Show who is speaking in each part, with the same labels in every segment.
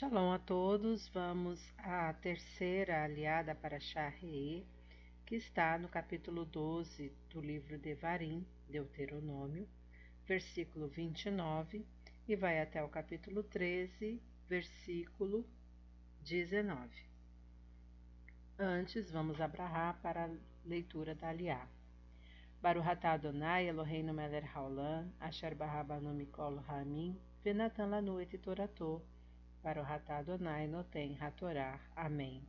Speaker 1: Shalom a todos, vamos à terceira aliada para Shahre, que está no capítulo 12 do livro de Varim, Deuteronômio, versículo 29, e vai até o capítulo 13, versículo 19. Antes, vamos abrahar para a leitura da aliá. Baruch atah Adonai Eloheinu melech haolam, asher barabanu mikol hamim, venatan lanu et toratou, para o Ratá Adonai Noten Hatorá. Amém.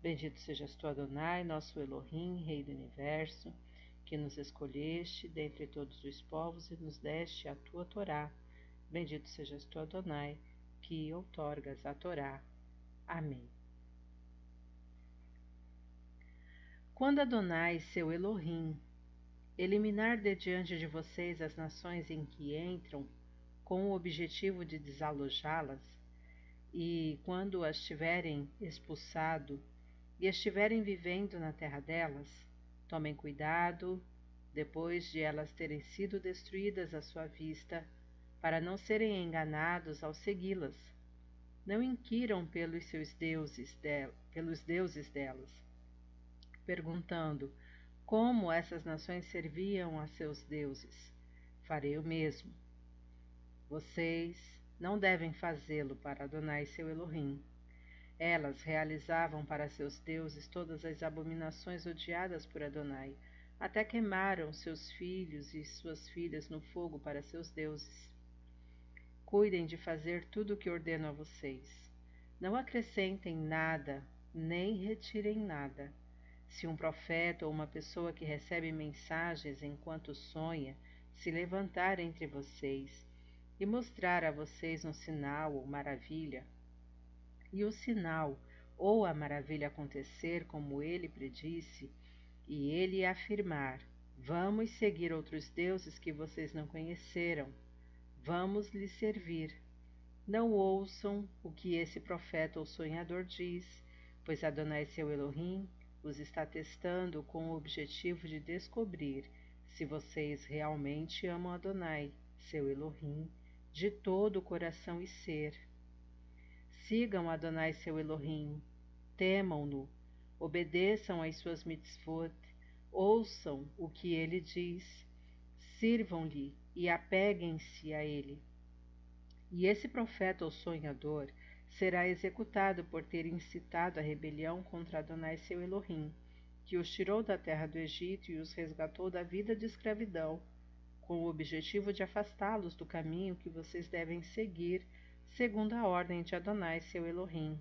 Speaker 1: Bendito sejas tu, Adonai, nosso Elohim, Rei do Universo, que nos escolheste dentre todos os povos e nos deste a tua Torá. Bendito sejas tu, Adonai, que outorgas a Torá. Amém. Quando Adonai, seu Elohim, eliminar de diante de vocês as nações em que entram, com o objetivo de desalojá-las, e quando as tiverem expulsado e estiverem vivendo na terra delas, tomem cuidado, depois de elas terem sido destruídas à sua vista, para não serem enganados ao segui-las. Não inquiram pelos seus deuses, pelos deuses delas, perguntando como essas nações serviam a seus deuses. Farei o mesmo. Vocês não devem fazê-lo para Adonai seu Elohim. Elas realizavam para seus deuses todas as abominações odiadas por Adonai, até queimaram seus filhos e suas filhas no fogo para seus deuses. Cuidem de fazer tudo o que ordeno a vocês. Não acrescentem nada, nem retirem nada. Se um profeta ou uma pessoa que recebe mensagens enquanto sonha se levantar entre vocês e mostrar a vocês um sinal ou maravilha, e o sinal ou a maravilha acontecer como ele predisse, e ele afirmar: Vamos seguir outros deuses que vocês não conheceram, vamos lhes servir. Não ouçam o que esse profeta ou sonhador diz, pois Adonai seu Elohim os está testando com o objetivo de descobrir se vocês realmente amam Adonai, seu Elohim, de todo o coração e ser. Sigam Adonai seu Elohim, temam-no, obedeçam às suas mitzvot, ouçam o que ele diz, sirvam-lhe e apeguem-se a ele. E esse profeta ou sonhador será executado por ter incitado a rebelião contra Adonai seu Elohim, que os tirou da terra do Egito e os resgatou da vida de escravidão com o objetivo de afastá-los do caminho que vocês devem seguir, segundo a ordem de Adonai, seu Elohim.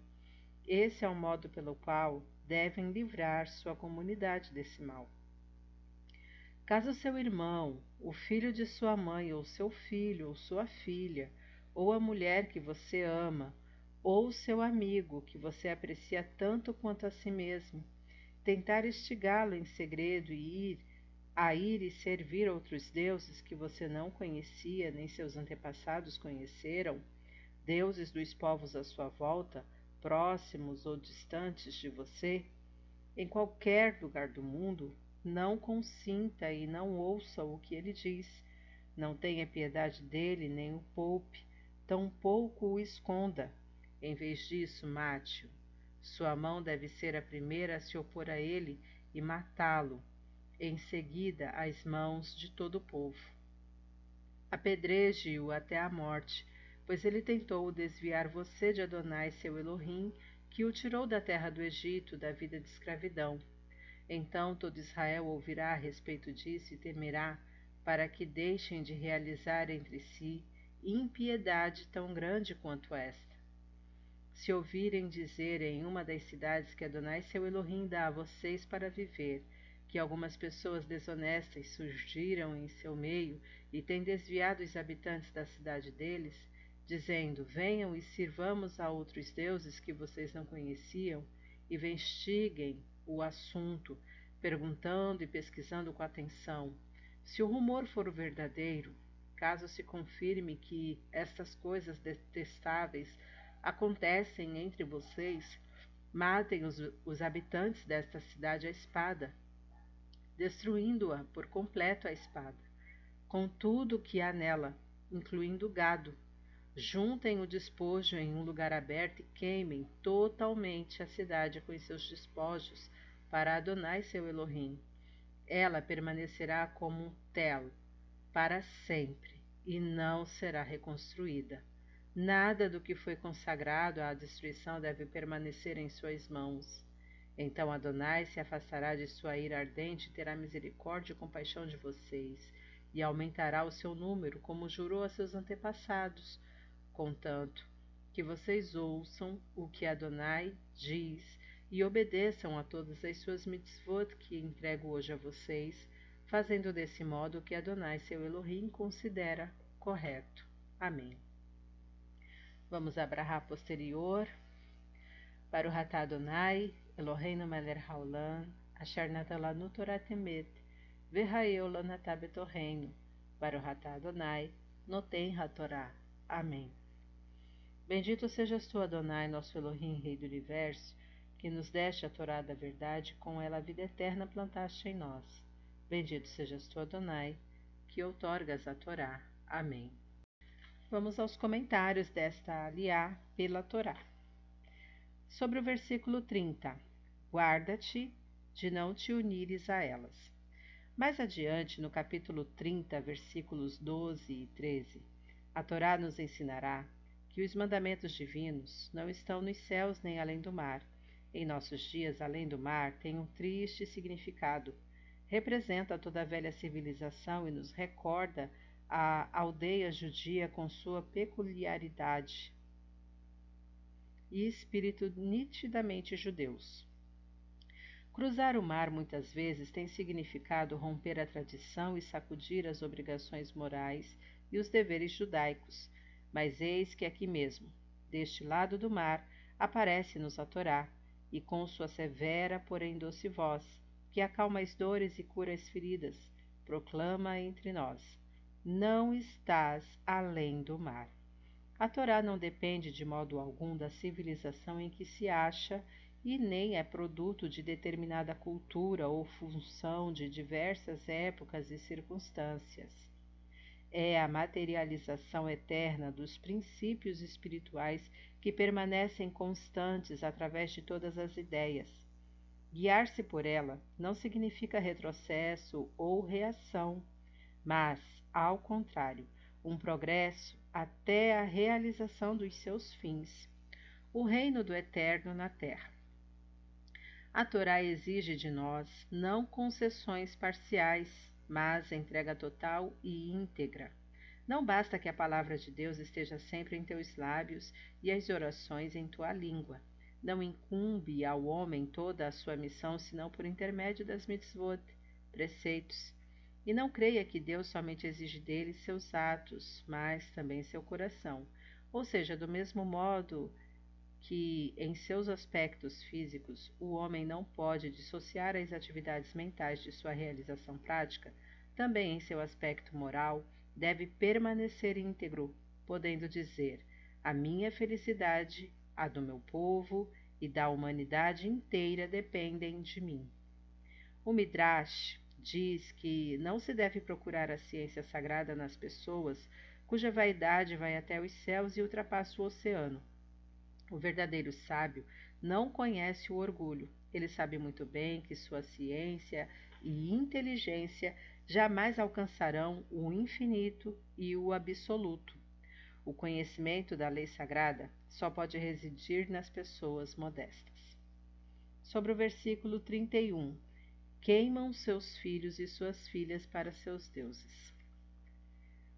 Speaker 1: Esse é o modo pelo qual devem livrar sua comunidade desse mal. Caso seu irmão, o filho de sua mãe, ou seu filho, ou sua filha, ou a mulher que você ama, ou seu amigo, que você aprecia tanto quanto a si mesmo, tentar instigá-lo em segredo e ir a ir e servir outros deuses que você não conhecia nem seus antepassados conheceram, deuses dos povos à sua volta, próximos ou distantes de você, em qualquer lugar do mundo, não consinta e não ouça o que ele diz. Não tenha piedade dele, nem o poupe, tampouco o esconda. Em vez disso, mate-o. Sua mão deve ser a primeira a se opor a ele e matá-lo em seguida às mãos de todo o povo. Apedreje-o até a morte, pois ele tentou desviar você de Adonai seu Elohim, que o tirou da terra do Egito, da vida de escravidão. Então todo Israel ouvirá a respeito disso e temerá, para que deixem de realizar entre si impiedade tão grande quanto esta. Se ouvirem dizer em uma das cidades que Adonai seu Elohim dá a vocês para viver, que algumas pessoas desonestas surgiram em seu meio e têm desviado os habitantes da cidade deles, dizendo: Venham e sirvamos a outros deuses que vocês não conheciam, e investiguem o assunto, perguntando e pesquisando com atenção. Se o rumor for verdadeiro, caso se confirme que estas coisas detestáveis acontecem entre vocês, matem os, os habitantes desta cidade à espada destruindo-a por completo a espada, com tudo o que há nela, incluindo o gado, Juntem o despojo em um lugar aberto e queimem totalmente a cidade com seus despojos para Adonai seu Elohim. Ela permanecerá como um tel para sempre e não será reconstruída. Nada do que foi consagrado à destruição deve permanecer em suas mãos. Então Adonai se afastará de sua ira ardente e terá misericórdia e compaixão de vocês, e aumentará o seu número, como jurou a seus antepassados, contanto que vocês ouçam o que Adonai diz e obedeçam a todas as suas mitzvot que entrego hoje a vocês, fazendo desse modo o que Adonai, seu Elohim, considera correto. Amém. Vamos abrahar posterior para o Ratá Adonai, Eloheinu melech haolam, asher natalanu Torah temet, v'haeu lanatá betorreino, Baruch Adonai, noten hatorá. Amém. Bendito sejas tu, Adonai, nosso Elohim, Rei do Universo, que nos deste a Torá da verdade, com ela a vida eterna plantaste em nós. Bendito sejas tu, Adonai, que outorgas a Torá. Amém. Vamos aos comentários desta aliá pela Torá sobre o versículo 30. Guarda-te de não te unires a elas. Mais adiante, no capítulo 30, versículos 12 e 13, a Torá nos ensinará que os mandamentos divinos não estão nos céus nem além do mar. Em nossos dias, além do mar tem um triste significado. Representa toda a velha civilização e nos recorda a aldeia judia com sua peculiaridade, e espírito nitidamente judeus. Cruzar o mar muitas vezes tem significado romper a tradição e sacudir as obrigações morais e os deveres judaicos, mas eis que aqui mesmo, deste lado do mar, aparece-nos a Torá, e com sua severa, porém doce voz, que acalma as dores e cura as feridas, proclama entre nós: Não estás além do mar. A Torá não depende de modo algum da civilização em que se acha e nem é produto de determinada cultura ou função de diversas épocas e circunstâncias. É a materialização eterna dos princípios espirituais que permanecem constantes através de todas as ideias. Guiar-se por ela não significa retrocesso ou reação, mas, ao contrário, um progresso até a realização dos seus fins, o reino do eterno na terra. A Torá exige de nós não concessões parciais, mas entrega total e íntegra. Não basta que a palavra de Deus esteja sempre em teus lábios e as orações em tua língua. Não incumbe ao homem toda a sua missão senão por intermédio das mitzvot, preceitos, e não creia que Deus somente exige dele seus atos, mas também seu coração. Ou seja, do mesmo modo que em seus aspectos físicos o homem não pode dissociar as atividades mentais de sua realização prática, também em seu aspecto moral deve permanecer íntegro, podendo dizer: a minha felicidade, a do meu povo e da humanidade inteira dependem de mim. O Midrash diz que não se deve procurar a ciência sagrada nas pessoas cuja vaidade vai até os céus e ultrapassa o oceano. O verdadeiro sábio não conhece o orgulho. Ele sabe muito bem que sua ciência e inteligência jamais alcançarão o infinito e o absoluto. O conhecimento da lei sagrada só pode residir nas pessoas modestas. Sobre o versículo 31 queimam seus filhos e suas filhas para seus deuses.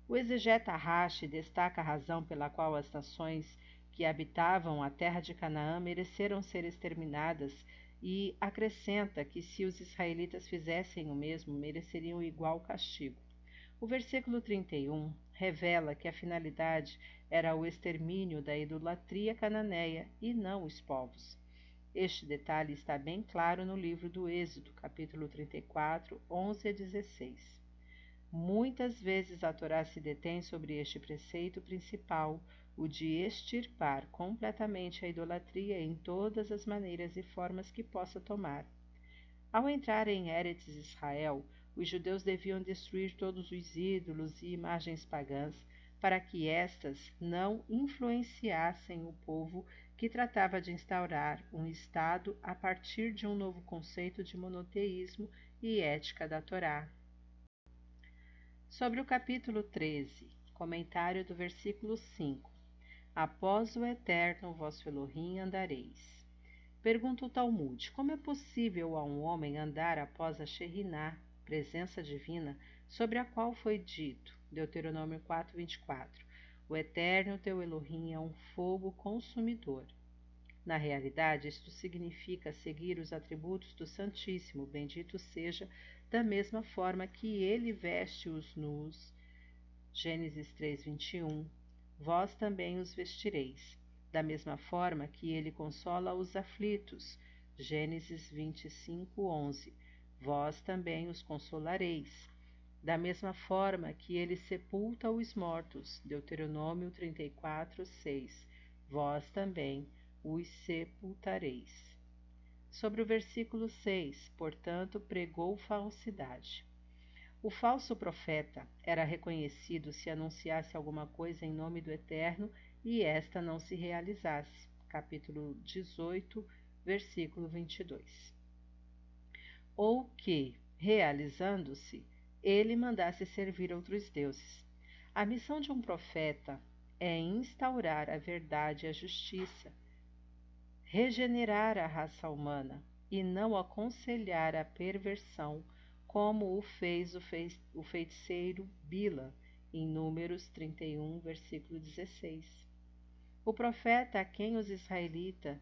Speaker 1: O exegeta Rashi destaca a razão pela qual as nações que habitavam a terra de Canaã mereceram ser exterminadas e acrescenta que se os israelitas fizessem o mesmo, mereceriam igual castigo. O versículo 31 revela que a finalidade era o extermínio da idolatria cananeia e não os povos. Este detalhe está bem claro no livro do Êxodo, capítulo 34, 11 a 16. Muitas vezes a Torá se detém sobre este preceito principal, o de extirpar completamente a idolatria em todas as maneiras e formas que possa tomar. Ao entrar em Eretz Israel, os judeus deviam destruir todos os ídolos e imagens pagãs, para que estas não influenciassem o povo que tratava de instaurar um Estado a partir de um novo conceito de monoteísmo e ética da Torá. Sobre o capítulo 13, comentário do versículo 5. Após o eterno vosso Elohim andareis. Pergunta o Talmud: como é possível a um homem andar após a Sheriná, presença divina, sobre a qual foi dito, Deuteronômio 4:24, o Eterno teu Elohim é um fogo consumidor. Na realidade, isto significa seguir os atributos do Santíssimo, bendito seja, da mesma forma que ele veste os nus. Gênesis 3:21. Vós também os vestireis da mesma forma que ele consola os aflitos. Gênesis 25, 11. Vós também os consolareis. Da mesma forma que ele sepulta os mortos. Deuteronômio 34, 6. Vós também os sepultareis. Sobre o versículo 6, portanto, pregou falsidade. O falso profeta era reconhecido se anunciasse alguma coisa em nome do Eterno e esta não se realizasse. Capítulo 18, versículo 22. Ou que, realizando-se, ele mandasse servir outros deuses. A missão de um profeta é instaurar a verdade e a justiça, regenerar a raça humana e não aconselhar a perversão, como o fez o feiticeiro Bila, em Números 31, versículo 16. O profeta a quem os israelitas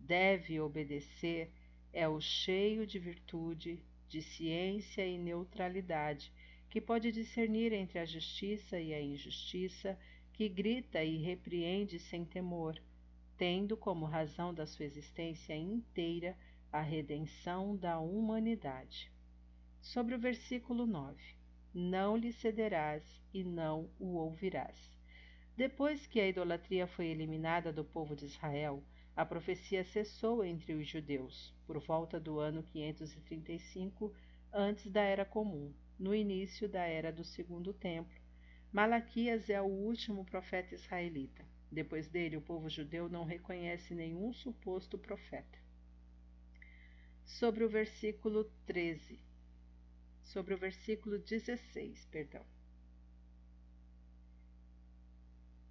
Speaker 1: deve obedecer é o cheio de virtude, de ciência e neutralidade, que pode discernir entre a justiça e a injustiça, que grita e repreende sem temor, tendo como razão da sua existência inteira a redenção da humanidade. Sobre o versículo 9: Não lhe cederás e não o ouvirás. Depois que a idolatria foi eliminada do povo de Israel, a profecia cessou entre os judeus, por volta do ano 535 antes da Era Comum, no início da Era do Segundo Templo. Malaquias é o último profeta israelita. Depois dele, o povo judeu não reconhece nenhum suposto profeta. Sobre o versículo 13, sobre o versículo 16, perdão.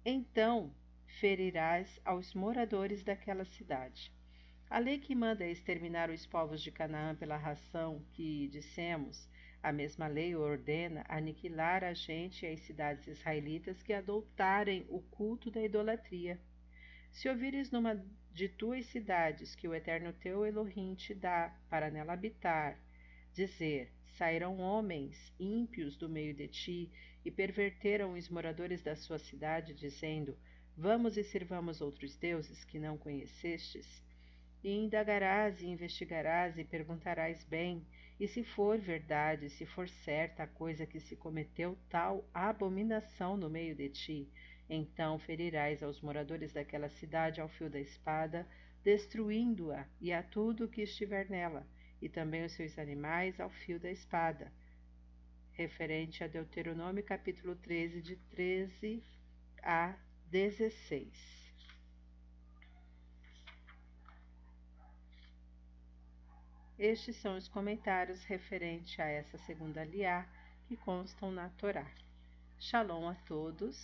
Speaker 1: Então ferirás aos moradores daquela cidade. A lei que manda exterminar os povos de Canaã pela ração que dissemos, a mesma lei ordena aniquilar a gente e as cidades israelitas que adotarem o culto da idolatria. Se ouvires numa de tuas cidades que o Eterno teu Elohim te dá para nela habitar, dizer: sairão homens ímpios do meio de ti e perverteram os moradores da sua cidade, dizendo: Vamos e sirvamos outros deuses que não conhecestes? E indagarás e investigarás e perguntarás bem, e se for verdade, se for certa a coisa que se cometeu tal abominação no meio de ti, então ferirás aos moradores daquela cidade ao fio da espada, destruindo-a e a tudo que estiver nela, e também os seus animais ao fio da espada referente a Deuteronômio capítulo 13, de 13 a 16. Estes são os comentários referentes a essa segunda liá que constam na Torá. Shalom a todos